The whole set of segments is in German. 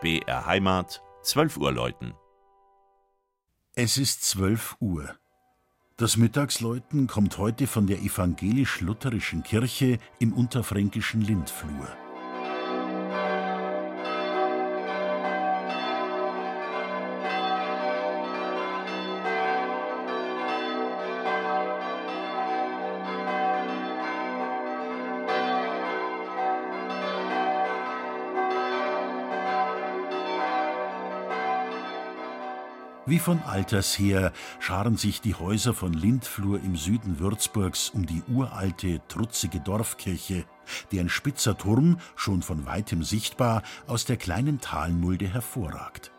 BR Heimat, 12 Uhr läuten. Es ist 12 Uhr. Das Mittagsläuten kommt heute von der evangelisch-lutherischen Kirche im unterfränkischen Lindflur. Wie von alters her scharen sich die Häuser von Lindflur im Süden Würzburgs um die uralte, trutzige Dorfkirche, deren spitzer Turm, schon von weitem sichtbar, aus der kleinen Talmulde hervorragt.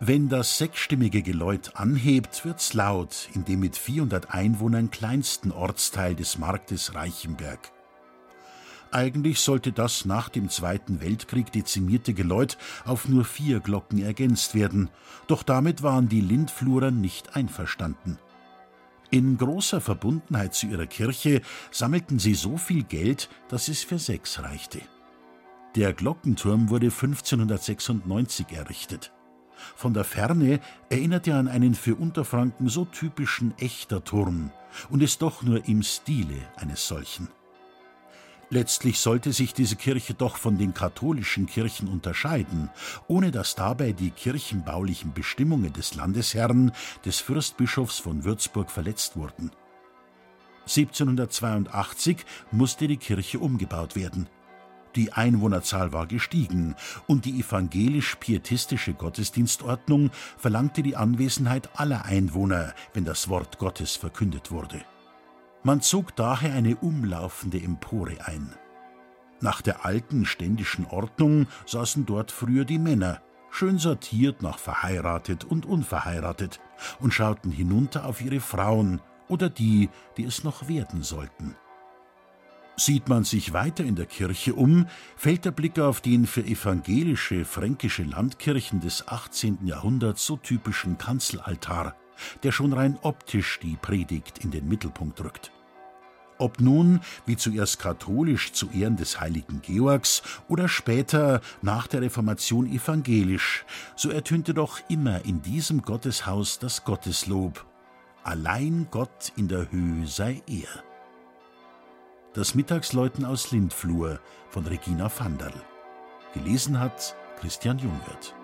Wenn das sechsstimmige Geläut anhebt, wird's laut in dem mit 400 Einwohnern kleinsten Ortsteil des Marktes Reichenberg. Eigentlich sollte das nach dem Zweiten Weltkrieg dezimierte Geläut auf nur vier Glocken ergänzt werden, doch damit waren die Lindflurer nicht einverstanden. In großer Verbundenheit zu ihrer Kirche sammelten sie so viel Geld, dass es für sechs reichte. Der Glockenturm wurde 1596 errichtet. Von der Ferne erinnert er an einen für Unterfranken so typischen echter Turm und ist doch nur im Stile eines solchen. Letztlich sollte sich diese Kirche doch von den katholischen Kirchen unterscheiden, ohne dass dabei die kirchenbaulichen Bestimmungen des Landesherrn, des Fürstbischofs von Würzburg, verletzt wurden. 1782 musste die Kirche umgebaut werden. Die Einwohnerzahl war gestiegen und die evangelisch-pietistische Gottesdienstordnung verlangte die Anwesenheit aller Einwohner, wenn das Wort Gottes verkündet wurde. Man zog daher eine umlaufende Empore ein. Nach der alten ständischen Ordnung saßen dort früher die Männer, schön sortiert nach verheiratet und unverheiratet, und schauten hinunter auf ihre Frauen oder die, die es noch werden sollten. Sieht man sich weiter in der Kirche um, fällt der Blick auf den für evangelische fränkische Landkirchen des 18. Jahrhunderts so typischen Kanzelaltar, der schon rein optisch die Predigt in den Mittelpunkt rückt. Ob nun, wie zuerst katholisch zu Ehren des heiligen Georgs oder später nach der Reformation evangelisch, so ertönte doch immer in diesem Gotteshaus das Gotteslob. Allein Gott in der Höhe sei er. Das Mittagsläuten aus Lindflur von Regina Vanderl. Gelesen hat Christian Jungwirth.